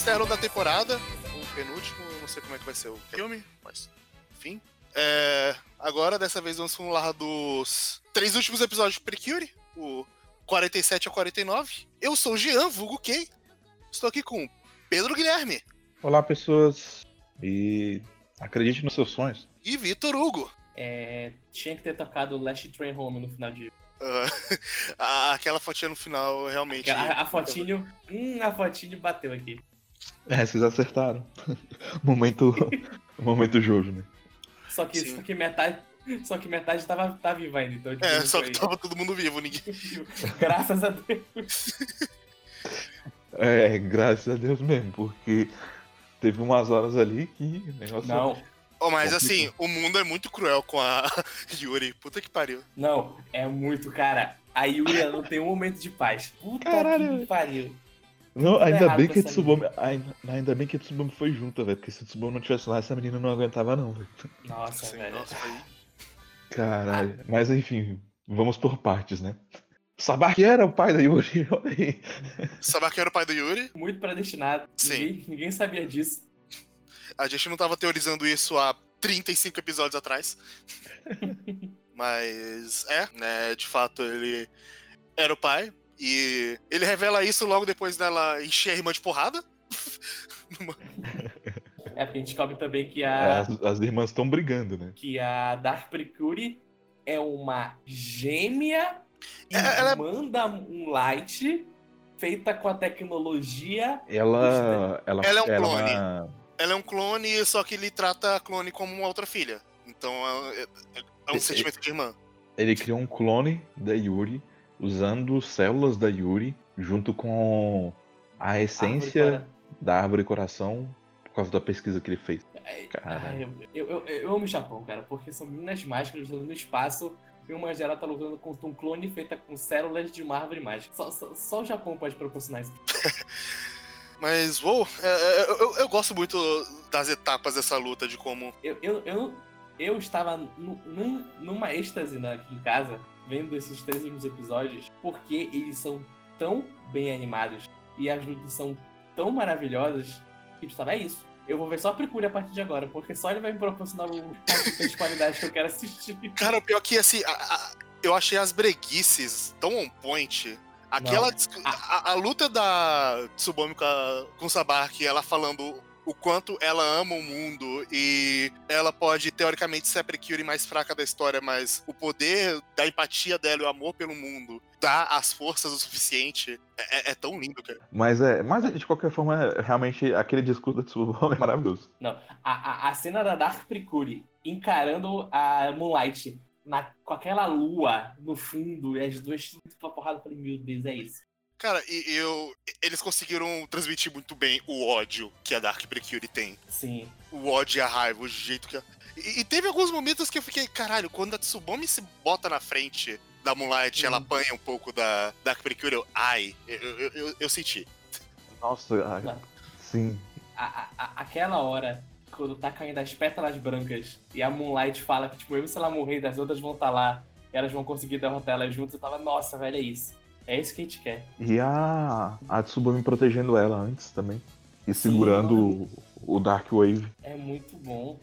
externo da temporada, o penúltimo, não sei como é que vai ser o filme, mas enfim. É, agora, dessa vez, vamos falar dos três últimos episódios de Precure, o 47 a 49. Eu sou o Jean, vulgo Kay. Estou aqui com Pedro Guilherme. Olá, pessoas. E acredite nos seus sonhos. E Vitor Hugo. É, tinha que ter tocado Last Train Home no final de. Uh, aquela fotinha no final, realmente. A, a fotinho. Hum, a fotinho bateu aqui. É, vocês acertaram. momento. momento Jojo, né? Só que, só que metade. Só que metade tava, tá viva ainda. Então, tipo, é, só que tava todo mundo vivo, ninguém. Graças a Deus. É, graças a Deus mesmo, porque teve umas horas ali que negócio. Não. Oh, mas assim, o mundo é muito cruel com a Yuri. Puta que pariu. Não, é muito, cara. A Yuri não tem um momento de paz. Puta Caralho. que pariu. Não, Tudo ainda bem que Tsubame. Ainda, ainda bem que a Tsubame foi junto, velho. Porque se a Tsubame não tivesse lá, essa menina não aguentava, não, velho. Nossa, Sim, velho. nossa, foi... Caralho. Mas enfim, vamos por partes, né? Sabaki era o pai da Yuri, olha aí. Sabaki era o pai do Yuri. Muito predestinado. Sim. Ninguém, ninguém sabia disso. A gente não tava teorizando isso há 35 episódios atrás. Mas é, né? De fato, ele era o pai. E ele revela isso logo depois dela encher a irmã de porrada. É porque a gente descobre também que É, a, As, as irmãs estão brigando, né? que a Dark Precure é uma gêmea e É, ela é- manda um light feita com a tecnologia. Ela. Ela, Ela é um clone. uma- Ela é um clone, só que ele trata a clone como uma outra filha. Então é, é- é um E- sentimento de irmã. Ele criou um clone da Yuri, usando células da Yuri, junto com a essência árvore da árvore coração, por causa da pesquisa que ele fez. Ai, Caralho. eu, eu, eu, eu amo o Japão, cara, porque são meninas mágicas lutando no espaço e uma delas tá lutando contra um clone feita com células de uma árvore mágica. Só, só, só o Japão pode proporcionar isso. Mas, uou, é, é, eu, eu gosto muito das etapas dessa luta, de como. Eu, eu, eu, eu estava nu- num- numa êxtase né, aqui em casa, vendo esses três últimos episódios, porque eles são tão bem animados e as lutas são tão maravilhosas que eu estava, é isso. Eu vou ver só a Precure a partir de agora, porque só ele vai me proporcionar o as qualidades que eu quero assistir. Cara, o pior que, assim, a- a- eu achei as breguices tão on point. Aquela. A, a luta da Tsubame com, a, com o ela falando o quanto ela ama o mundo e ela pode, teoricamente, ser a Precure mais fraca da história, mas o poder da empatia dela e o amor pelo mundo dá as forças o suficiente. É, é- é tão lindo, cara. Mas é, mas de qualquer forma, é- realmente aquele discurso da Tsubame é maravilhoso. A, a, a cena da Dark Precure encarando a Moonlight na, com aquela lua no fundo e as duas tudo pra porrada, eu falei, meu Deus, é isso. Cara, e eu. Eles conseguiram transmitir muito bem o ódio que a Dark Precure tem. Sim. o ódio e a raiva, o jeito que. E, e teve alguns momentos que eu fiquei, caralho, quando a Tsubame se bota na frente da Moonlight, ela Hum. apanha um pouco da Dark Precure, eu, ai, eu, eu, eu, eu senti. Nossa, ah, Não. sim. A, a- aquela hora, quando tá caindo as pétalas brancas e a Moonlight fala que, tipo, mesmo se ela morrer, as outras vão estar lá e elas vão conseguir derrotar elas juntas, eu tava, nossa, velho, é isso. É isso que a gente quer. E a, a Tsubame protegendo ela antes também. E segurando o, o Dark Wave. É muito bom.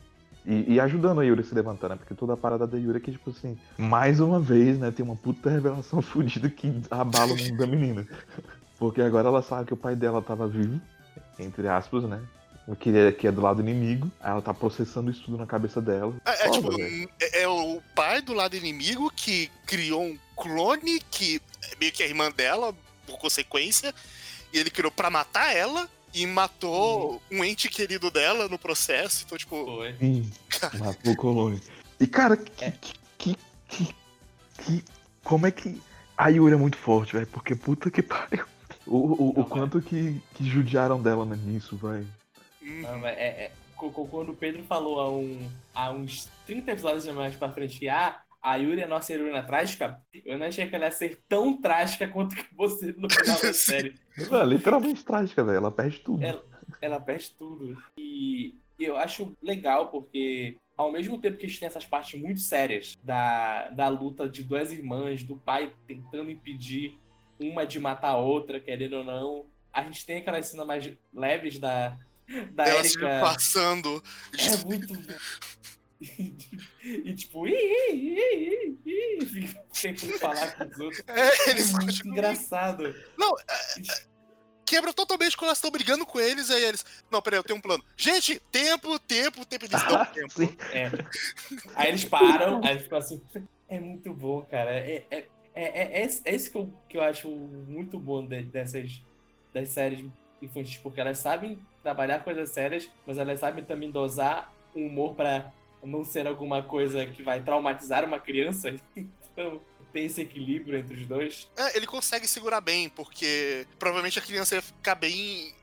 E, e ajudando a Yuri a se levantar, né? Porque toda a parada da Yuri é que, tipo assim, mais uma vez, né, tem uma puta revelação fodida que abala o mundo da menina. Porque agora ela sabe que o pai dela tava vivo, entre aspas, né? Que é, que é do lado inimigo. Aí ela tá processando isso tudo na cabeça dela. É, é tipo, é, é o pai do lado inimigo que criou um clone que é meio que a irmã dela, por consequência, e ele criou pra matar ela. E matou um ente querido dela no processo. Então, tipo, Foi. Sim, matou o Colônia. E, cara, que, É. que, que, que, que- Como é que. A Yuri é muito forte, velho. Porque puta que pariu. O, o, o Não, quanto que, que judiaram dela né, nisso, velho. Hum, mas é, é- quando o Pedro falou há, um, há uns 30 episódios mais pra frente que ah, a Yuri é a nossa heroína trágica, eu não achei que ela ia ser tão trágica quanto que você no final da série. É literalmente trágica, velho. Ela perde tudo. É. Ela perde tudo. E eu acho legal porque, ao mesmo tempo que a gente tem essas partes muito sérias da, da luta de duas irmãs, do pai tentando impedir uma de matar a outra, querendo ou não, a gente tem aquelas cenas mais leves da, da Ela se passando. É muito. e tipo, ih, ih, fica tentando falar com os outros. É, É eles muito continuam. engraçado. Não, é, é, quebra totalmente quando elas estão brigando com eles, aí eles. Não, peraí, eu tenho um plano. Gente, tempo, tempo, tempo, eles dão tempo. Sim. É. Aí eles param, aí ficam assim. É muito bom, cara. É, é, é, é, é, esse- é isso que eu, que eu acho muito bom de- dessas das séries infantis, porque elas sabem trabalhar coisas sérias, mas elas sabem também dosar o humor pra não ser alguma coisa que vai traumatizar uma criança. Então, tem esse equilíbrio entre os dois. É, ele consegue segurar bem, porque provavelmente a criança ia ficar bem. e-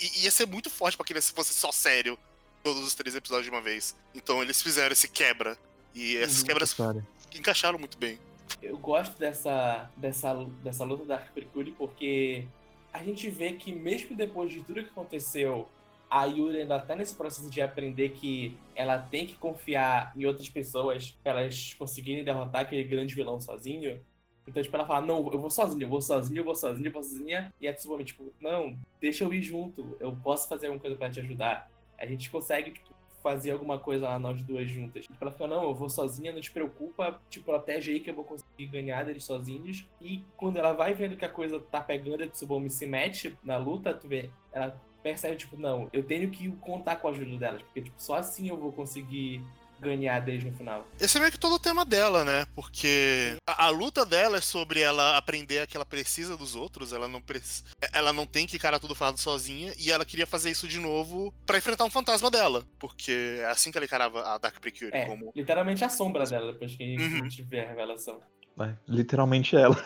e- ia ser muito forte pra criança se fosse só sério todos os três episódios de uma vez. Então eles fizeram esse quebra. E essas Uhum. quebras Sério. encaixaram muito bem. Eu gosto dessa, dessa, dessa luta da Arcprecure porque a gente vê que mesmo depois de tudo que aconteceu, a Yuri ainda tá nesse processo de aprender que ela tem que confiar em outras pessoas para elas conseguirem derrotar aquele grande vilão sozinho. Então, tipo, ela fala, não, eu vou sozinha, eu vou sozinha, eu vou sozinha, eu vou sozinha. E a Tsubame, tipo, não, deixa eu ir junto, eu posso fazer alguma coisa pra te ajudar. A gente consegue, tipo, fazer alguma coisa lá nós duas juntas. Tipo, ela fala, não, eu vou sozinha, não te preocupa, te protege aí que eu vou conseguir ganhar deles sozinhos. E quando ela vai vendo que a coisa tá pegando, a Tsubame se mete na luta, tu vê, ela percebe, tipo, não, eu tenho que contar com a ajuda delas, porque, tipo, só assim eu vou conseguir ganhar deles no final. Esse é meio que todo o tema dela, né? Porque a, a luta dela é sobre ela aprender que ela precisa dos outros, ela não, preci- ela não tem que encarar tudo falado sozinha, e ela queria fazer isso de novo pra enfrentar um fantasma dela. Porque é assim que ela encarava a Dark Precure, É, como. literalmente a sombra dela, depois que a gente Uhum. tiver a revelação. É, literalmente ela.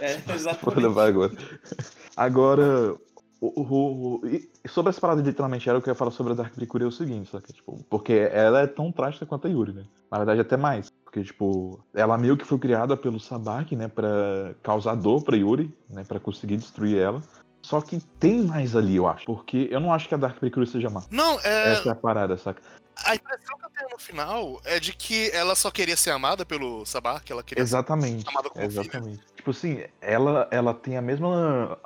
É, Vou exatamente. levar agora. Agora, o, o- o- e sobre essa parada de literalmente ela, o que eu ia falar sobre a Dark Precure é o seguinte, sabe? Tipo, porque ela é tão trágica quanto a Yuri, né? Na verdade, até mais. Porque, tipo, ela meio que foi criada pelo Sabaki, né? Pra causar dor pra Yuri, né? Pra conseguir destruir ela. Só que tem mais ali, eu acho. Porque eu não acho que a Dark Precure seja má. Não, é. Essa é a parada, saca? A impressão que eu tenho no final é de que ela só queria ser amada pelo Sabá, que ela queria Exatamente. amada como. Exatamente. Tipo assim, ela, ela tem a mesma.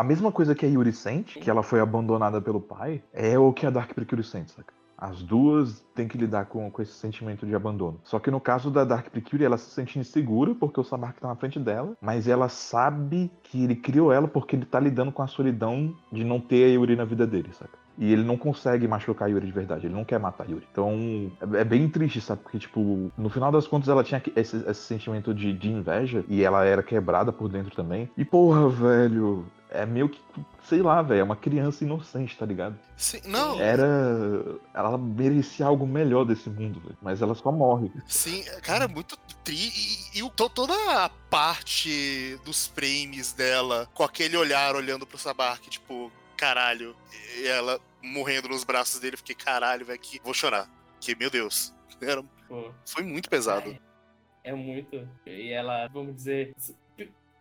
A mesma coisa que a Yuri sente, que ela foi abandonada pelo pai, é o que a Dark Precure sente, saca? As duas têm que lidar com, com esse sentimento de abandono. Só que no caso da Dark Precure, ela se sente insegura porque o Sabak tá na frente dela, mas ela sabe que ele criou ela porque ele tá lidando com a solidão de não ter a Yuri na vida dele, saca? E ele não consegue machucar a Yuri de verdade, ele não quer matar Yuri. Então, é é bem triste, sabe? Porque, tipo, no final das contas ela tinha esse, esse sentimento de, de inveja e ela era quebrada por dentro também. E, porra, velho, é meio que, sei lá, velho, é uma criança inocente, tá ligado? Sim, não, Era. Ela merecia algo melhor desse mundo, velho. Mas ela só morre. sim, cara, muito tri. E, e toda a parte dos frames dela, com aquele olhar olhando pro Sabá, que tipo, caralho, e ela morrendo nos braços dele, eu fiquei, caralho, velho, que vou chorar. Que, meu Deus, era, Pô. foi muito pesado. É muito. E ela, vamos dizer,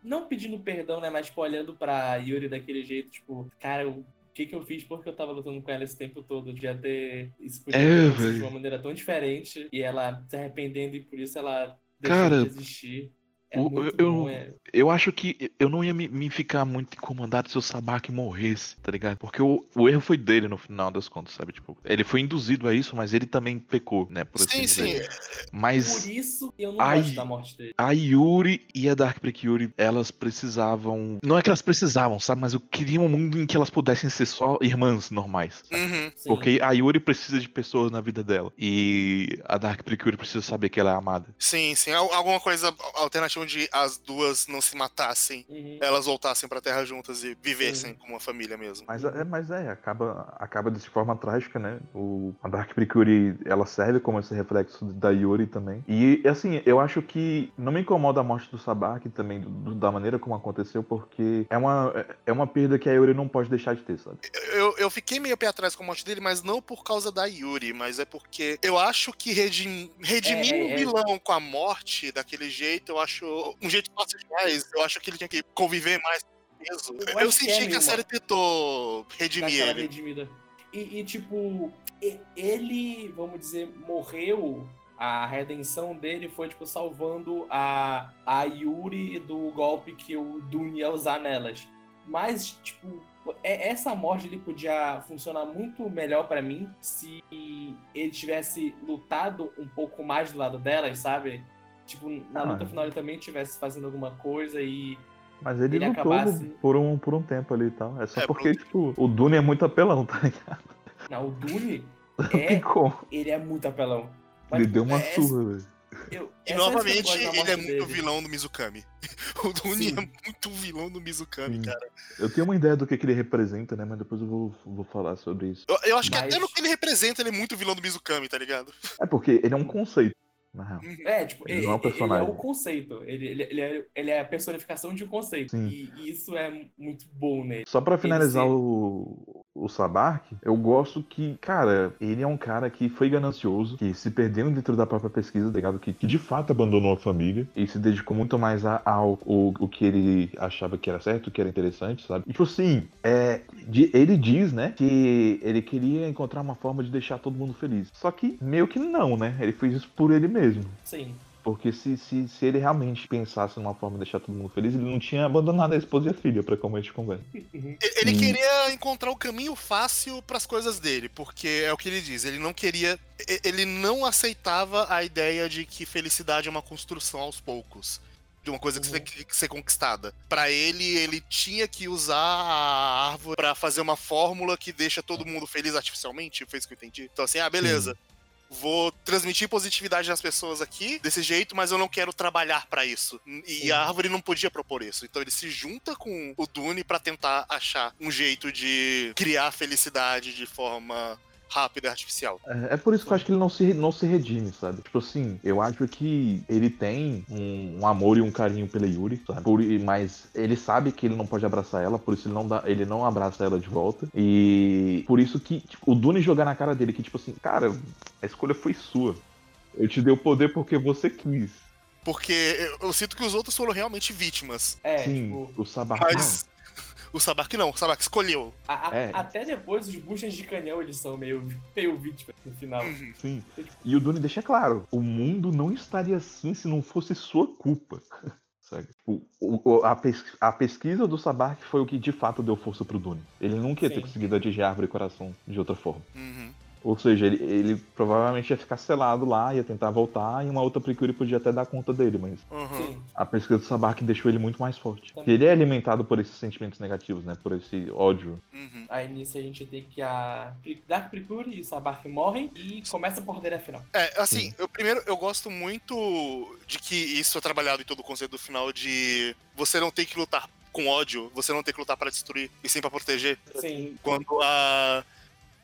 não pedindo perdão, né? Mas tipo, olhando pra Yuri daquele jeito, tipo, cara, o que que eu fiz porque eu tava lutando com ela esse tempo todo? Devia ter. Isso podia É, de uma maneira tão diferente. E ela se arrependendo e por isso ela deixou Cara, de existir. É o- eu- bom, é. Eu acho que eu não ia me, me ficar muito incomodado se o Sabaki morresse, tá ligado? Porque o, o erro foi dele no final das contas, sabe? Tipo, ele foi induzido a isso, mas ele também pecou, né? Por assim Sim, dizer. sim. Mas Por isso eu não Ai. gosto da morte dele. a Yuri e a Dark Precure, elas precisavam. Não é que elas precisavam, sabe? Mas eu queria um mundo em que elas pudessem ser só irmãs normais. Uhum. Porque a Yuri precisa de pessoas na vida dela. E a Dark Precure precisa saber que ela é amada. Sim, sim. Al- Alguma coisa alternativa onde as duas não se matassem, Uhum. elas voltassem pra Terra juntas e vivessem Sim. como uma família mesmo. Mas é, mas é acaba, acaba de forma trágica, né? O, a Dark Precure, ela serve como esse reflexo da Yuri também. E, assim, eu acho que não me incomoda a morte do Sabaki também, do- do- da maneira como aconteceu, porque é uma, é uma perda que a Yuri não pode deixar de ter, sabe? Eu, eu fiquei meio pé atrás com a morte dele, mas não por causa da Yuri, mas é porque eu acho que redim, redimir É, é, um é. vilão com a morte daquele jeito, eu acho um jeito fácil demais. Eu acho que ele tinha que conviver mais com peso. Eu Eu, é senti que a série tentou redimir ele. redimida. E, e, tipo, ele, vamos dizer, morreu. A redenção dele foi, tipo, salvando a, a Yuri do golpe que o Dun ia usar nelas. Mas, tipo, é- essa morte ele podia funcionar muito melhor pra mim se ele tivesse lutado um pouco mais do lado delas, sabe? Tipo, na Ah, luta é. final ele também estivesse fazendo alguma coisa e. Mas ele, Ele lutou acabasse- por, um, por um tempo ali e tal. É só É, porque, tipo, o Dune é muito apelão, tá ligado? Não, o Dune, é, ele é muito apelão. Ele tipo, deu uma é- surra, velho. eu- E é a novamente, da ele é muito dele. vilão do Mizukami. O Dune Sim. é muito vilão do Mizukami, Sim. cara. Eu tenho uma ideia do que, que ele representa, né? Mas depois eu vou, vou falar sobre isso. Eu, eu acho que Mas- até no que ele representa, ele é muito vilão do Mizukami, tá ligado? É porque ele é um conceito, na real. É, tipo, Ele ele, não é um ele é personagem. o conceito. Ele, ele, ele, é, ele é a personificação de um conceito. Sim. E, e isso é muito bom nele. Só pra finalizar ser- o, o Sabark, eu gosto que, cara, ele é um cara que foi ganancioso, que se perdeu dentro da própria pesquisa, tá ligado? Que, que de fato abandonou a família e se dedicou muito mais a- ao o, o que ele achava que era certo, que era interessante, sabe? E, tipo assim, é, de- ele diz, né, que ele queria encontrar uma forma de deixar todo mundo feliz. Só que meio que não, né? Ele fez isso por ele mesmo. Sim. Porque se, se, se ele realmente pensasse numa forma de deixar todo mundo feliz, ele não tinha abandonado a esposa e a filha, pra como a gente conversa. Uhum. Ele Sim. queria encontrar o caminho fácil pras coisas dele, porque é o que ele diz, ele não queria. e- Ele não aceitava a ideia de que felicidade é uma construção aos poucos. De uma coisa que Uhum. tem que ser conquistada. Pra ele, ele tinha que usar a árvore pra fazer uma fórmula que deixa todo mundo feliz artificialmente. Foi isso que eu entendi. Então, assim, ah, beleza. Vou transmitir positividade nas pessoas aqui desse jeito, mas eu não quero trabalhar pra isso. E a árvore não podia propor isso. Então ele se junta com o Dune pra tentar achar um jeito de criar felicidade de forma rápida e artificial. É, é por isso que eu acho que ele não se, não se redime, sabe? Tipo assim, eu acho que ele tem um, um amor e um carinho pela Yuri, sabe? Por- mas ele sabe que ele não pode abraçar ela, por isso ele não, dá, ele não abraça ela de volta. E por isso que tipo, o Dune jogar na cara dele que, tipo assim, cara, a escolha foi sua. Eu te dei o poder porque você quis. Porque eu, eu sinto que os outros foram realmente vítimas. É, Sim, tipo, o Sabak Mas o Sabak não, o Sabak escolheu. a- a- É. até depois os buchas de canhão eles são meio, meio vítimas no final. Uhum. não. Sim. E o Dune deixa claro, o mundo não estaria assim se não fosse sua culpa. O, o- a, pes- a pesquisa do Sabak foi o que de fato deu força pro Dune. Ele nunca ia ter Sim. conseguido atingir a árvore e coração de outra forma. Uhum. Ou seja, ele, ele provavelmente ia ficar selado lá, ia tentar voltar, e uma outra Precure podia até dar conta dele, mas Uhum. A pesquisa do Sabak deixou ele muito mais forte. Também. Ele é alimentado por esses sentimentos negativos, né? Por esse ódio. Uhum. Aí nisso a gente tem que a Dark Precure e Sabark morrem e começa a porteira final. É, assim, Sim. eu primeiro eu gosto muito de que isso é trabalhado em todo o conceito do final de você não tem que lutar com ódio, você não tem que lutar pra destruir e sim pra proteger. Sim. Quando a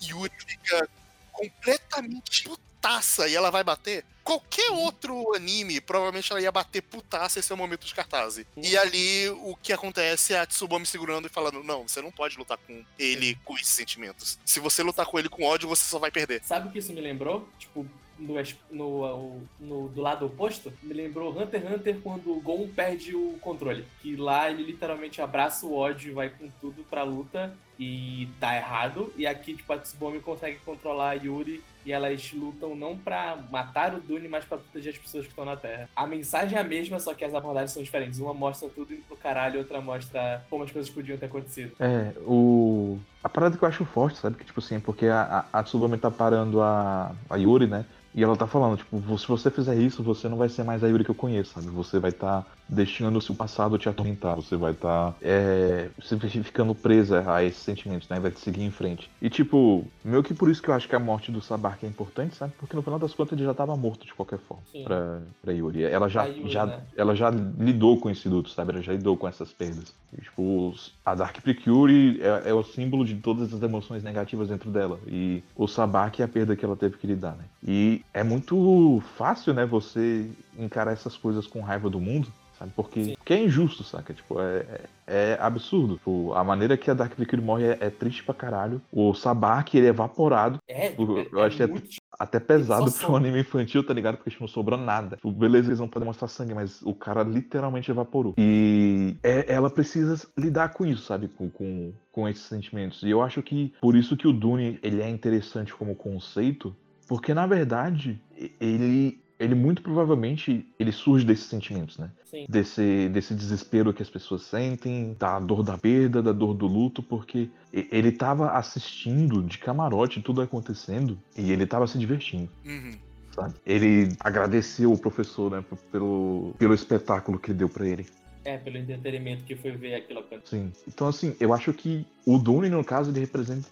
Yuri fica completamente putaça e ela vai bater. Qualquer outro anime, provavelmente ela ia bater putaça esse é o momento de cartaz. E ali o que acontece é a Tsubame segurando e falando: Não, você não pode lutar com ele com esses sentimentos. Se você lutar com ele com ódio, você só vai perder. Sabe o que isso me lembrou? Tipo, no, no, no- do lado oposto, me lembrou Hunter x Hunter quando o Gon perde o controle. Que lá ele literalmente abraça o ódio e vai com tudo pra luta e tá errado. E aqui, tipo, a Tsubame consegue controlar a Yuri e elas lutam não pra matar o Dune, mas pra proteger as pessoas que estão na Terra. A mensagem é a mesma, só que as abordagens são diferentes. Uma mostra tudo indo pro caralho, outra mostra como as coisas podiam ter acontecido. É, o. A parada que eu acho forte, sabe? Que, tipo assim, é porque a, a, Tsubame tá parando a, a Yuri, né? E ela tá falando, tipo, "Vo- se você fizer isso, você não vai ser mais a Yuri que eu conheço, sabe? Você vai estar deixando o seu passado te atormentar, você vai estar é, se ficando presa a esses sentimentos, né? Vai te seguir em frente. E, tipo, meio que por isso que eu acho que a morte do Sabark é importante, sabe? Porque no final das contas ele já tava morto de qualquer forma Sim. pra, pra Yuri. Ela já, Yuri, já, né? ela já lidou com esse luto, sabe? Ela já lidou com essas perdas. E, tipo, a Dark Precure é, é o símbolo de todas as emoções negativas dentro dela. E o Sabak é a perda que ela teve que lidar, né? E é muito fácil, né, você encarar essas coisas com raiva do mundo, sabe? Porque, Sim. porque é injusto, saca? Tipo, é, é, é absurdo. Tipo, a maneira que a Dark Precure morre é, é triste pra caralho. O Sabak, ele é evaporado. É, Eu- é, eu acho que é- muito Até pesado pra um anime infantil, tá ligado? Porque tipo, não sobrou nada. Tipo, beleza, eles não podem mostrar sangue, mas o cara literalmente evaporou. E é- ela precisa lidar com isso, sabe? Com, com, com esses sentimentos. E eu acho que por isso que o Dune ele é interessante como conceito, porque na verdade ele ele muito provavelmente ele surge desses sentimentos, né? Sim. Desse, desse desespero que as pessoas sentem, da dor da perda, da dor do luto, porque ele tava assistindo de camarote tudo acontecendo e ele tava se divertindo. Uhum. Sabe? Ele agradeceu o professor né, pelo, pelo espetáculo que ele deu pra ele. É, pelo entretenimento que foi ver aquilo acontecer. Sim. Então, assim, eu acho que o Dune, no caso, ele representa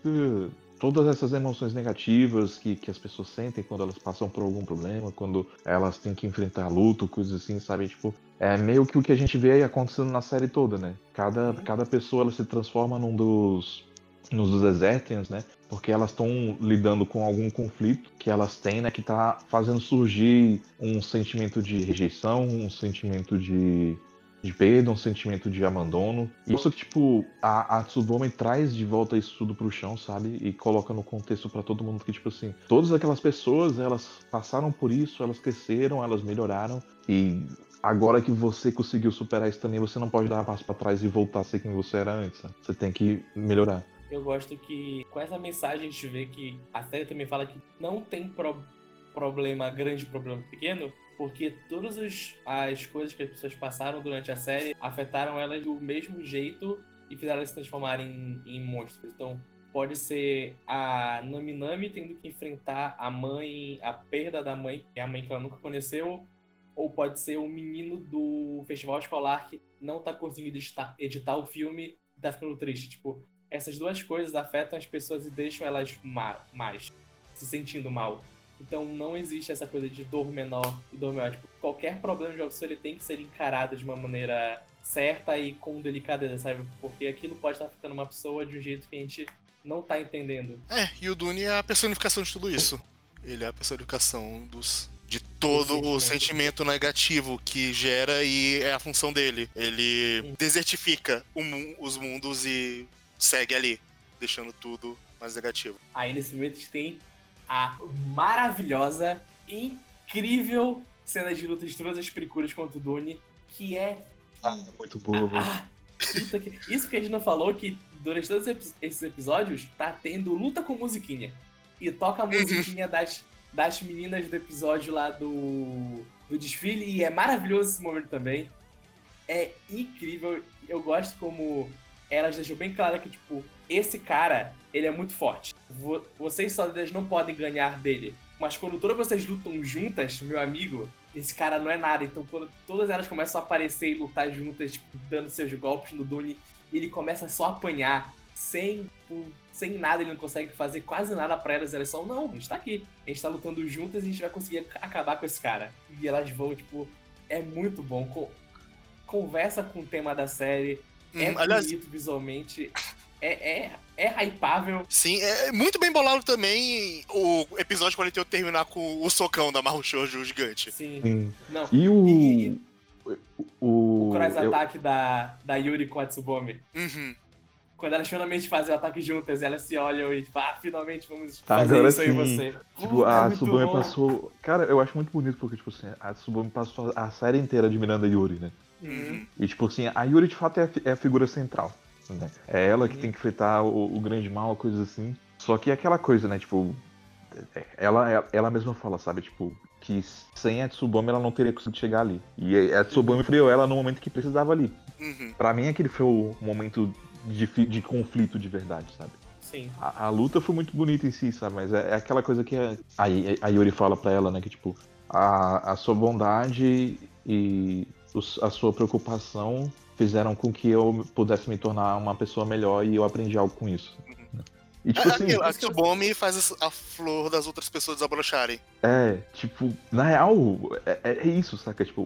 todas essas emoções negativas que, que as pessoas sentem quando elas passam por algum problema, quando elas têm que enfrentar luto, coisas assim, sabe? Tipo, é meio que o que a gente vê aí acontecendo na série toda, né? Cada, Uhum. cada pessoa ela se transforma num dos. nos dos Desertians, né? Porque elas estão lidando com algum conflito que elas têm, né? Que tá fazendo surgir um sentimento de rejeição, um sentimento de de perda, um sentimento de abandono. E isso que, tipo, a, a Tsubame traz de volta isso tudo pro chão, sabe? E coloca no contexto pra todo mundo que, tipo assim, todas aquelas pessoas, elas passaram por isso, elas cresceram, elas melhoraram. E agora que você conseguiu superar isso também, você não pode dar um passo pra trás e voltar a ser quem você era antes. sabe? Você tem que melhorar. Eu gosto que com essa mensagem a gente vê que a série também fala que não tem pro- problema grande, problema pequeno, porque todas as coisas que as pessoas passaram durante a série afetaram elas do mesmo jeito e fizeram elas se transformarem em, em monstros. Então, pode ser a Nami Nami tendo que enfrentar a mãe, a perda da mãe, que é a mãe que ela nunca conheceu, ou pode ser o menino do festival escolar que não tá conseguindo editar, editar o filme e tá ficando triste. Tipo, essas duas coisas afetam as pessoas e deixam elas ma mais, se sentindo mal. Então não existe essa coisa de dor menor e dor maior. Tipo, qualquer problema de auxílio ele tem que ser encarado de uma maneira certa e com delicadeza, sabe? Porque aquilo pode estar afetando uma pessoa de um jeito que a gente não tá entendendo. É, e o Dune é a personificação de tudo isso. Ele é a personificação dos, de todo o sentimento. negativo que gera e é a função dele. Ele Sim. desertifica mu- os mundos e segue ali, deixando tudo mais negativo. Aí nesse momento a gente tem a maravilhosa, incrível cena de luta de todas as pericuras contra o Dune, que é Ah, muito boa, velho. Ah, puta que- Isso que a gente não falou, que durante todos esses epi- esses episódios tá tendo luta com musiquinha. E toca a musiquinha das, das meninas do episódio lá do, do desfile, e é maravilhoso esse momento também. É incrível. Eu gosto como elas deixam bem claro que, tipo, esse cara, ele é muito forte. Vo- Vocês sólidas não podem ganhar dele. Mas quando todas vocês lutam juntas, meu amigo, esse cara não é nada. Então, quando todas elas começam a aparecer e lutar juntas, tipo, dando seus golpes no Dune, ele começa só a apanhar, sem, tipo, sem nada, ele não consegue fazer quase nada pra elas. Elas só, não, a gente tá aqui. A gente tá lutando juntas e a gente vai conseguir ac- acabar com esse cara. E elas vão, tipo, é muito bom. Co- conversa com o tema da série, é Hum, aliás, bonito visualmente, é, é, é hypável. sim, é muito bem bolado também o episódio 48 terminar com o socão da Maru Shoujo gigante. Sim. Sim. Não. E o. E- o. O cross eu- ataque da, da Yuri com a Tsubome. Uhum. Quando elas finalmente fazem o ataque juntas, elas se olham e ah, finalmente vamos Tá, fazer agora isso aí sim. você. Tipo, Puta, é a muito Tsubame bom. passou. Cara, eu acho muito bonito porque, tipo assim, a Tsubame passou a série inteira admirando a Yuri, né? Uhum. E, tipo assim, a Yuri de fato é a, é a figura central. Né? É ela que Uhum. tem que enfrentar o, o grande mal, coisas assim. Só que é aquela coisa, né? Tipo, é- ela, ela mesma fala, sabe? Tipo, que sem a Tsubame ela não teria conseguido chegar ali. E a Tsubame freou ela no momento que precisava ali. Uhum. Pra mim, aquele foi o momento de, de conflito de verdade, sabe? Sim. A, a luta foi muito bonita em si, sabe? Mas é, é aquela coisa que a, a, a Yuri fala pra ela, né? Que, tipo, a, a sua bondade e os- a sua preocupação fizeram com que eu pudesse me tornar uma pessoa melhor e eu aprendi algo com isso. E, tipo A- assim, aquilo, a Tsubome faz as- a flor das outras pessoas desabrocharem. é, tipo, na real, é, é isso, saca? Tipo,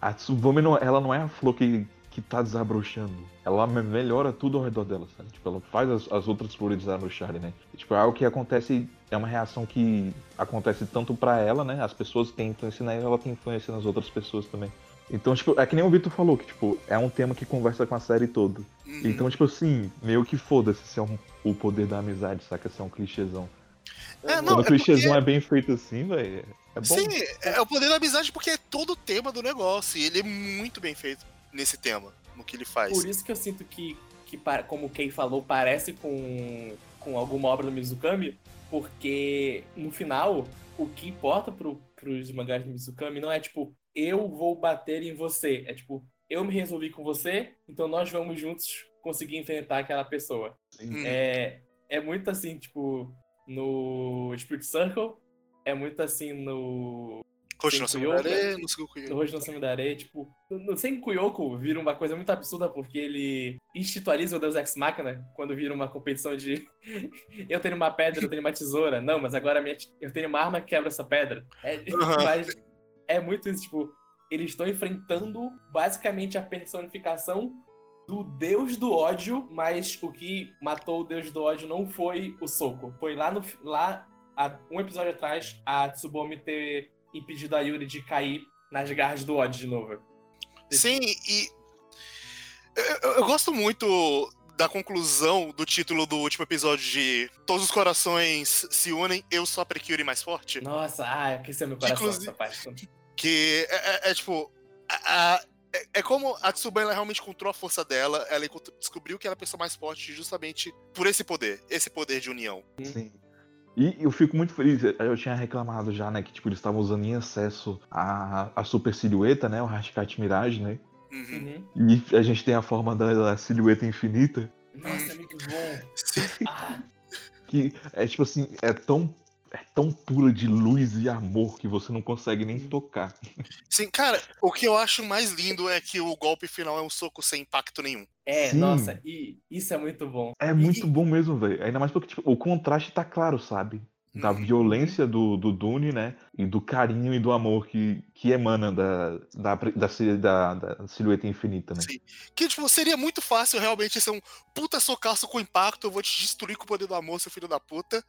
a Tsubame, não, ela não é a flor que, que tá desabrochando. Ela me- melhora tudo ao redor dela, sabe? Tipo, ela faz as, as outras flores desabrocharem, né? E, tipo, é algo que acontece, é uma reação que acontece tanto pra ela, né? As pessoas têm influência nela, ela tem influência nas outras pessoas também. Então, tipo, é que nem o Vitor falou, que, tipo, é um tema que conversa com a série toda. Uhum. Então, tipo assim, meio que foda-se se é um, o poder da amizade, saca? Se é um clichêzão. É, Quando não, o é clichêzão porque- é bem feito assim, velho, é bom. Sim, é o poder da amizade porque é todo o tema do negócio. E ele é muito bem feito nesse tema, no que ele faz. Por isso que eu sinto que, que como o Kei falou, parece com, com alguma obra do Mizukami, porque no final, o que importa pro pros mangás de Mizukami não é tipo, eu vou bater em você. É tipo, eu me resolvi com você, então nós vamos juntos conseguir enfrentar aquela pessoa. Sim. É, é muito assim, tipo, no Spirit Circle, é muito assim no. Kuyoka. Samurare, no Sugoku No Hoje no Sama da Areia, tipo, no Senkuyoko vira uma coisa muito absurda porque ele institualiza o Deus Ex Machina quando vira uma competição de eu tenho uma pedra, eu tenho uma tesoura. Não, mas agora minha eu tenho uma arma que quebra essa pedra. É, mas é muito isso, tipo, eles estão enfrentando basicamente a personificação do Deus do ódio, mas o que matou o Deus do ódio não foi o soco. Foi lá no lá há um episódio atrás a Tsubomi ter impedido a Yuri de cair nas garras do ódio de novo. Sim, e. Eu, eu- gosto muito da conclusão do título do último episódio de Todos os corações se unem, eu sou a Precure mais forte. Nossa, ah, aqueceu meu coração Inclusive- essa parte. Que é, é- é tipo. a- a- é, é como a Tsubame ela realmente encontrou a força dela, ela descobriu que ela é a pessoa mais forte justamente por esse poder, esse poder de união. Sim. E eu fico muito feliz, eu tinha reclamado já, né, que tipo, eles estavam usando em excesso a, a super silhueta, né, o Hashcat Mirage, né, Uhum. Uhum. e a gente tem a forma da, da silhueta infinita, Nossa, é muito bom. Sim. Ah, que é tipo assim, é tão, tão pura de luz e amor que você não consegue nem tocar. Sim, cara, o que eu acho mais lindo é que o golpe final é um soco sem impacto nenhum. é, Sim. nossa, e isso é muito bom. É muito e- bom mesmo, velho. Ainda mais porque tipo, o contraste tá claro, sabe? Da Uhum. violência do, do Dune, né? E do carinho e do amor que, que emana da, da, da, da- da silhueta infinita, né? Sim. Que, tipo, seria muito fácil realmente ser um puta socaço com impacto, eu vou te destruir com o poder do amor, seu filho da puta.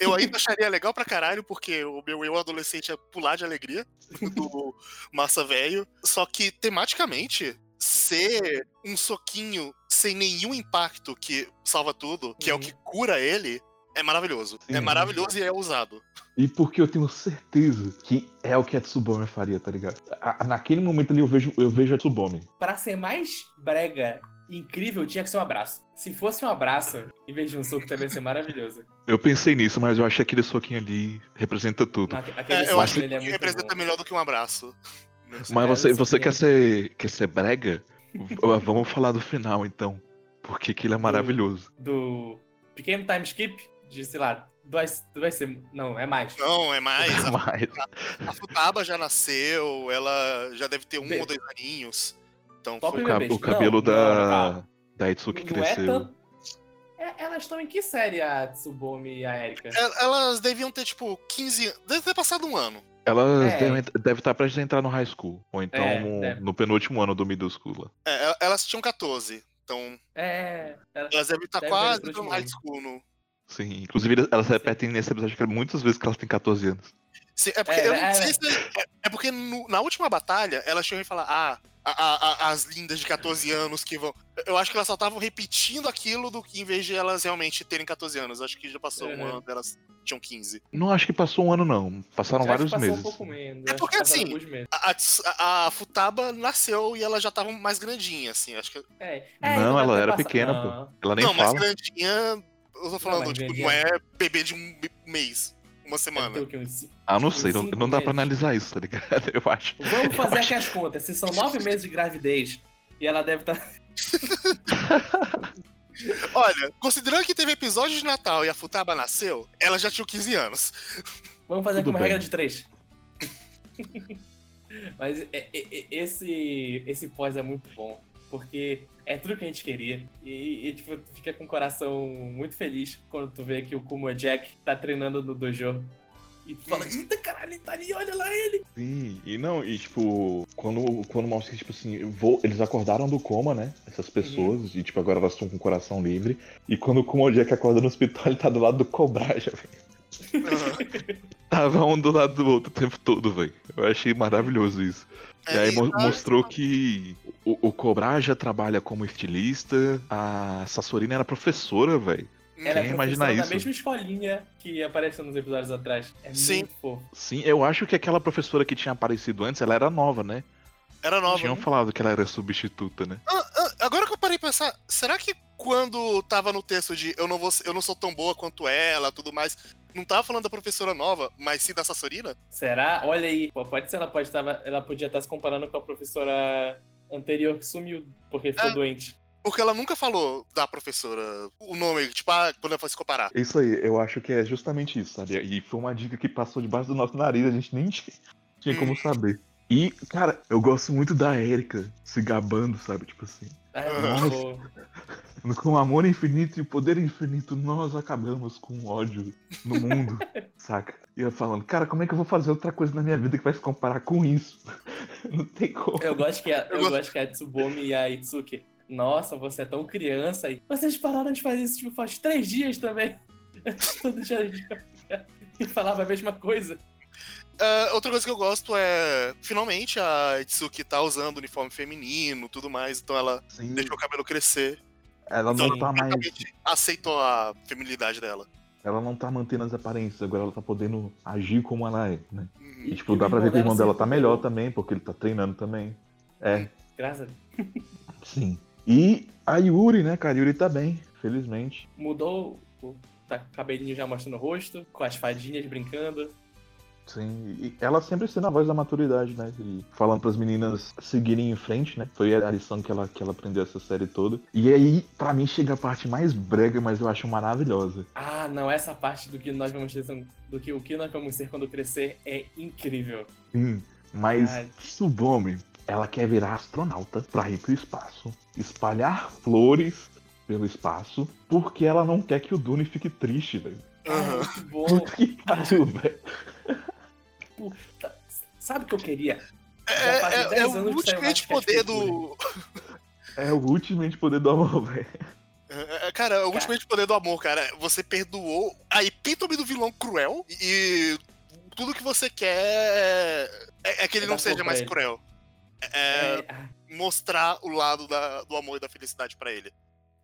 Eu ainda acharia legal pra caralho, porque o meu eu adolescente é pular de alegria do massa velho. Só que, tematicamente, ser um soquinho sem nenhum impacto que salva tudo, que é o Uhum. que cura ele, é maravilhoso. É Sim. maravilhoso e é usado. E porque eu tenho certeza que é o que a Tsubame faria, tá ligado? A- naquele momento ali eu vejo, eu vejo a Tsubame. Pra ser mais brega e incrível, tinha que ser um abraço. Se fosse um abraço, em vez de um soco, também ia ser maravilhoso. Eu pensei nisso, mas eu acho que aquele soquinho ali representa tudo. Não, aque- Aquele É, eu acho que é representa bom. melhor do que um abraço. Mas É, você, você quer que- ser, quer ser brega? Vamos falar do final, então. Porque que ele é maravilhoso. Do pequeno time skip, de, sei lá, dois, vai ser. Não, é mais. Não, é mais. A, Mas, a Futaba já nasceu, ela já deve ter um Bem- ou dois aninhos. Então, Top foi- o, ca- bebês. o cabelo Não, não, da, não. da Itsuki Não é cresceu. tão- É, elas estão em que série, a Tsubomi e a Erika? El- Elas deviam ter, tipo, 15 anos. Deve ter passado um ano. Elas É. devem, devem estar prestes a entrar no high school. Ou então É, no, no penúltimo ano do middle school. É, elas tinham 14. Então, É. ela- elas devem estar Deve quase no high school. No... Sim, inclusive elas repetem nesse episódio que é muitas vezes que elas têm 14 anos. Sim, é porque É, eu não é, sei é. se. É, é porque no- na última batalha, elas chegam e falam, ah, a- a- a- as lindas de 14 anos que vão. Eu acho que elas só estavam repetindo aquilo do que em vez de elas realmente terem 14 anos. Acho que já passou um Uhum. ano, elas tinham 15. Não acho que passou um ano, não. Passaram vários passou meses. um pouco menos. É porque, assim. A, a, a- Futaba nasceu e ela já tava mais grandinha, assim. Acho que. É. Não, então ela era passa- pequena, Não. pô. Ela nem não, mais fala. grandinha. Eu tô falando, mas tipo, não é bebê de um mês, uma Deve semana. Ah, não sei, não, não dá pra analisar isso, tá ligado? Eu acho. Vamos fazer aqui as contas. Se são nove meses de gravidez e ela deve tá estar. Olha, considerando que teve episódio de Natal e a Futaba nasceu, ela já tinha 15 anos. Vamos fazer aqui Tudo uma bem. regra de três. Mas é- é- é- esse, esse pós é muito bom. Porque é tudo que a gente queria. E, e, tipo, tu fica com o coração muito feliz quando tu vê que o Kuma Jack tá treinando no dojo. E tu fala, eita caralho, ele tá ali, olha lá ele. Sim, e não, e tipo, quando, quando mostra que, tipo assim, vou, eles acordaram do coma, né? Essas pessoas, e tipo, agora elas estão com o coração livre. E quando o Kuma Jack acorda no hospital, ele tá do lado do Cobraja, velho. Tava um do lado do outro o tempo todo, velho. Eu achei maravilhoso isso. E É, aí mo- tá- mostrou que o, o Cobraja trabalha como estilista, a Sassorina era professora, velho. Ela Quem é ia imaginar professora da isso? mesma escolinha que apareceu nos episódios atrás. É Sim. muito fofo. Sim, eu acho que aquela professora que tinha aparecido antes, ela era nova, né? Era nova. Tinham né? falado que ela era substituta, né? Ah, ah, agora que eu parei pra pensar, será que quando tava no texto de eu não, vou, eu não sou tão boa quanto ela, tudo mais, não tava falando da professora nova, mas sim da Sassorina? Será? Olha aí, pô, pode ser ela pode tava, ela podia estar se comparando com a professora anterior que sumiu porque ficou É. doente. Porque ela nunca falou da professora o nome, tipo, ah, quando ela foi se comparar. Isso aí, eu acho que é justamente isso, sabe? E foi uma dica que passou debaixo do nosso nariz, a gente nem tinha, tinha como saber. E, cara, eu gosto muito da Erika se gabando, sabe? Tipo assim. Ai, Nossa. Com amor infinito e poder infinito, nós acabamos com ódio no mundo, saca? E eu falando, cara, como é que eu vou fazer outra coisa na minha vida que vai se comparar com isso? Não tem como. Eu gosto que a, eu gosto- gosto que a Tsubomi e a Itsuki. Nossa, você é tão criança aí. Vocês pararam de fazer isso tipo, faz três dias também. Todo dia e falava a mesma coisa. Ah, outra coisa que eu gosto é, finalmente, a Itsuki tá usando uniforme feminino tudo mais, então ela Sim, deixou o cabelo crescer. Ela Então não tá mais. aceitou a feminilidade dela. Ela não tá mantendo as aparências, agora ela tá podendo agir como ela é, né? Uhum. E tipo, E dá pra ver que o irmão dela tá melhor também, porque ele tá treinando também. É, Graças a Deus. sim. E a Yuri, né, cara? A Yuri tá bem, felizmente. Mudou o tá, cabelinho já mostrando o rosto, com as fadinhas brincando. Sim, e ela sempre sendo a voz da maturidade, né? E falando pras meninas seguirem em frente, né? Foi a lição que ela, que ela aprendeu essa série toda. E aí, pra mim, chega a parte mais brega, mas eu acho maravilhosa. Ah, não, essa parte do que nós vamos ser, do que o que nós vamos ser quando crescer é incrível. Sim, mas Ai. Tsubome, ela quer virar astronauta pra ir pro espaço, espalhar flores pelo espaço, porque ela não quer que o Dune fique triste, velho. Ah, que bom. Puta que pariu, velho. Puta. Sabe o que eu queria? É, é- 10 é o ultimate poder do. É o ultimate poder do amor, velho. É, Cara, é o ultimate poder do amor, cara. Você perdoou a epítome do vilão cruel e tudo que você quer é, é que ele É não seja mais ele. cruel. É, É, ah, mostrar o lado da- do amor e da felicidade pra ele.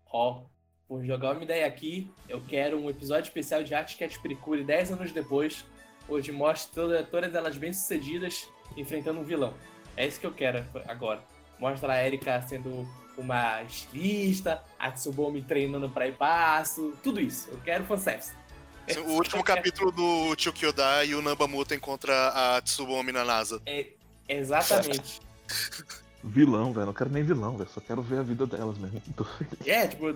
Ó, por jogar uma ideia aqui, eu quero um episódio especial de Arte Cat Pericure 10 anos depois, onde mostra toda- todas elas bem-sucedidas enfrentando um vilão. É isso que eu quero agora. Mostra a Erika sendo uma estilista, a Tsubomi treinando pra passo, tudo isso. Eu quero fanservice. O último capítulo do Tio Kyoda e o Nambamuto encontra a Tsubomi na NASA. É, exatamente. Vilão, velho. Não quero nem vilão, velho. Só quero ver a vida delas mesmo. É, tipo,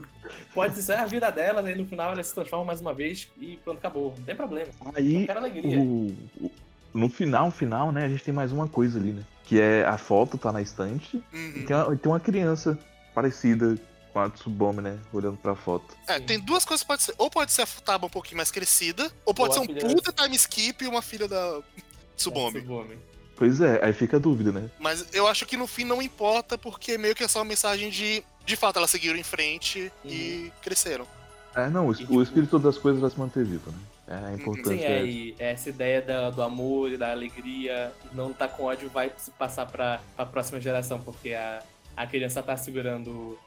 pode ser a vida delas, aí no final elas se transformam mais uma vez e pronto, acabou. Não tem problema. Aí, quero alegria. o, o- no final, final, né, a gente tem mais uma coisa ali, né? Que é a foto tá na estante Uhum. e tem uma, tem uma criança parecida com a Tsubome, né? Olhando pra foto. É, Sim. tem duas coisas que pode ser. Ou pode ser a Futaba um pouquinho mais crescida, ou pode Ou ser um puta time skip e uma filha da Tsubomi. Tsubomi. Pois é, aí fica a dúvida, né? Mas eu acho que no fim não importa, porque meio que é só uma mensagem de. De fato, elas seguiram em frente e cresceram. É, não, o, E, o tipo- espírito das coisas vai se manter vivo, né? É a importância. Sim, é, e essa ideia da- do amor e da alegria, não tá com ódio, vai se passar pra, pra próxima geração, porque a, a criança tá segurando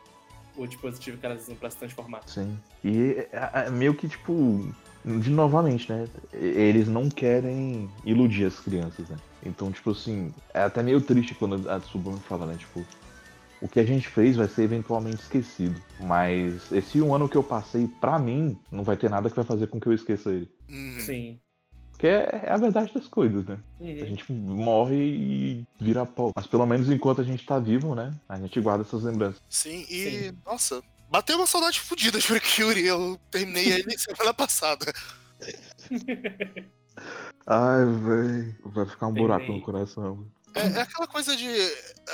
o dispositivo que elas usam pra se transformar. Sim. E é, é meio que, tipo, de novamente, né? Eles não querem iludir as crianças, né? Então, tipo assim, é até meio triste quando a Tsubame fala, né? Tipo, o que a gente fez vai ser eventualmente esquecido. Mas esse um ano que eu passei, pra mim, não vai ter nada que vai fazer com que eu esqueça ele. Uhum. Sim. Porque é, é a verdade das coisas, né? A Uhum. gente morre e vira pó. Mas pelo menos enquanto a gente tá vivo, né? A gente guarda essas lembranças. Sim, e. Sim. Nossa, bateu uma saudade fodida de Mercury. Eu terminei ele semana passada. Ai, velho. Vai ficar um buraco Terminei. no coração. É, é aquela coisa de.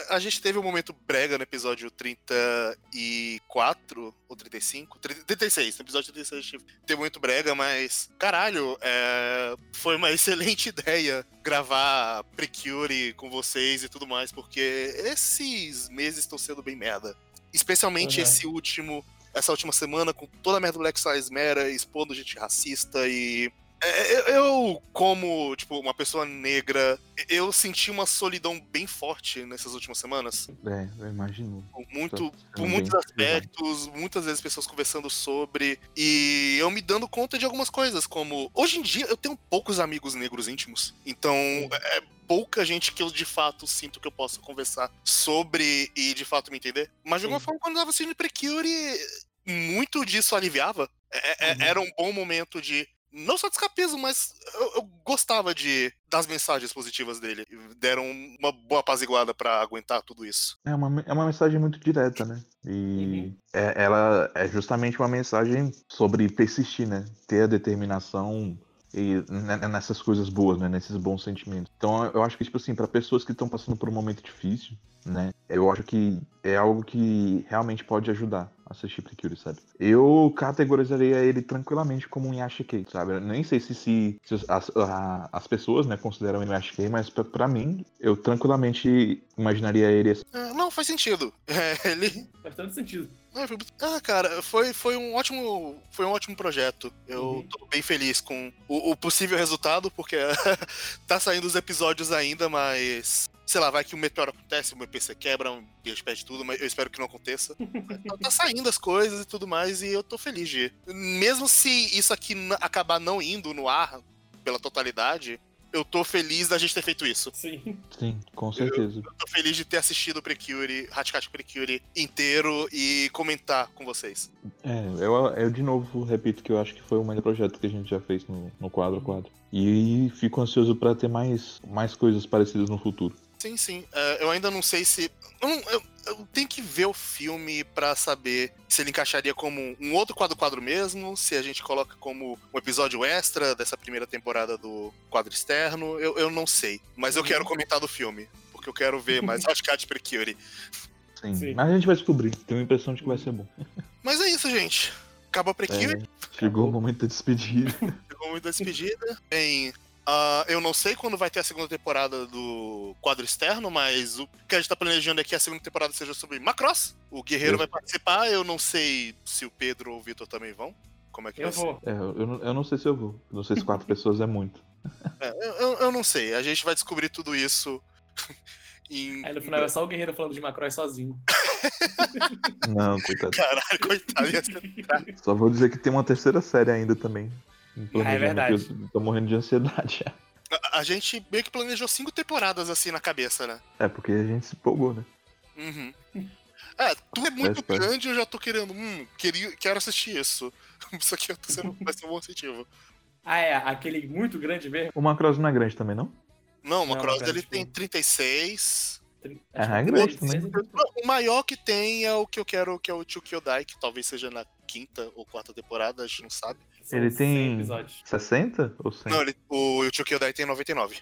a- gente teve um momento brega no episódio 34 ou 35? 30 36. No episódio 36 a gente teve muito brega, mas. Caralho, é, foi uma excelente ideia gravar Precure com vocês e tudo mais, porque esses meses estão sendo bem merda. Especialmente Uhum. esse último. Essa última semana, com toda a merda do Black Lives Matter, expondo gente racista e Eu, eu, como, tipo, uma pessoa negra, eu senti uma solidão bem forte nessas últimas semanas. É, eu imagino. Muito, por muitos aspectos, muitas vezes pessoas conversando sobre, e eu me dando conta de algumas coisas, como hoje em dia eu tenho poucos amigos negros íntimos, então é pouca gente que eu de fato sinto que eu possa conversar sobre e de fato me entender. Mas de alguma Sim. forma, quando eu tava assistindo Precure, muito disso aliviava. É- é- Uhum. Era um bom momento de não só de escapismo, mas eu, eu, gostava de das mensagens positivas dele. Deram uma boa apaziguada para aguentar tudo isso. É uma, é uma mensagem muito direta, né? E uhum. é, ela é justamente uma mensagem sobre persistir, né? Ter a determinação e nessas coisas boas, né? Nesses bons sentimentos. Então eu acho que, tipo assim, para pessoas que estão passando por um momento difícil, né? Eu acho que é algo que realmente pode ajudar assistir Precure, sabe? Eu categorizaria ele tranquilamente como um Yashikei, sabe? Eu nem sei se, se, se as, a, as pessoas, né, consideram ele um Yashikei, mas pra, pra, mim, eu tranquilamente imaginaria ele assim. É, não, faz sentido. É, ele... Faz tanto sentido. Ah, cara, foi, foi um ótimo foi um ótimo projeto. Eu uhum. tô bem feliz com o, o possível resultado, porque tá saindo os episódios ainda, mas sei lá, vai que um meteoro acontece, o meu PC quebra, um Deus perde tudo, mas eu espero que não aconteça. Então, tá saindo as coisas e tudo mais, e eu tô feliz de. Mesmo se isso aqui acabar não indo no ar pela totalidade, eu tô feliz da gente ter feito isso. Sim. Sim, com certeza. Eu, eu tô feliz de ter assistido o Precure, Hatchat Precure inteiro e comentar com vocês. É, eu, eu de novo repito que eu acho que foi o melhor projeto que a gente já fez no, no quadro quadro. E fico ansioso para ter mais, mais coisas parecidas no futuro. Sim, sim. Uh, eu ainda não sei se. Eu, eu, eu, tenho que ver o filme para saber se ele encaixaria como um outro quadro-quadro mesmo, se a gente coloca como um episódio extra dessa primeira temporada do quadro externo. Eu, eu não sei. Mas eu quero comentar do filme, porque eu quero ver mais Hashcat Precure. Sim, sim, mas a gente vai descobrir. Tenho a impressão de que vai ser bom. Mas é isso, gente. Acaba a Precure. É, chegou o momento da despedida. Chegou o momento da despedida. Bem, Uh, eu não sei quando vai ter a segunda temporada do quadro externo, mas o que a gente tá planejando é que a segunda temporada seja sobre Macross. O Guerreiro eu... vai participar, eu não sei se o Pedro ou o Vitor também vão. Como é que eu vai vou. É, eu, eu não sei se eu vou. Não sei se quatro pessoas é muito. É, eu, eu não sei. A gente vai descobrir tudo isso. em... Aí no final é só o Guerreiro falando de Macross sozinho. Não, coitado. Caralho, coitado. Só vou dizer que tem uma terceira série ainda também. Ah, é verdade. Eu tô morrendo de ansiedade já. A, a, gente meio que planejou cinco temporadas assim na cabeça, né? É, porque a gente se empolgou, né? Uhum. É, tudo é muito é, grande e eu já tô querendo. Hum, queria, quero assistir isso. Isso aqui tá sendo, vai ser um bom incentivo. Ah, é, aquele muito grande mesmo? O Macross não é grande também, não? Não, o Macross ele tem 36. Ah, é grande também. O maior que tem é o que eu quero, que é o Chukyodai, que talvez seja na quinta ou quarta temporada, a gente não sabe. Ele tem 60 ou 100? Não, ele, o Chukyodai tem 99.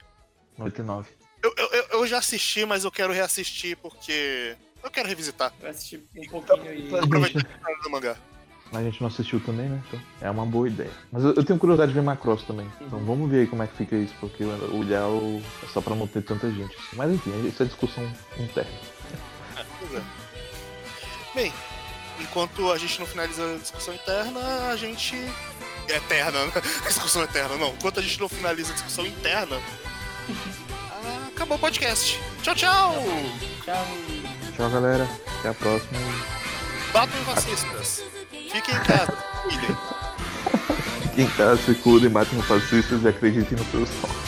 99. Eu, eu, eu já assisti, mas eu quero reassistir porque eu quero revisitar. Eu assisti um pouquinho e... Aproveitar do mangá. A gente não assistiu também, né? Então é uma boa ideia. Mas eu, eu tenho curiosidade de ver Macross também. Então uhum. vamos ver aí como é que fica isso, porque o Ilhao é só pra não ter tanta gente. Assim. Mas enfim, isso é discussão interna. É, pois é. Bem, enquanto a gente não finaliza a discussão interna, a gente eterna, né? discussão eterna, não. Enquanto a gente não finaliza a discussão interna, ah, acabou o podcast. Tchau, tchau! Tchau! Tchau, galera. Até a próxima. Batam fascistas. Fiquem em casa, cuidem. Fiquem em casa, se cuidem, batem em fascistas e acreditem no seu sol.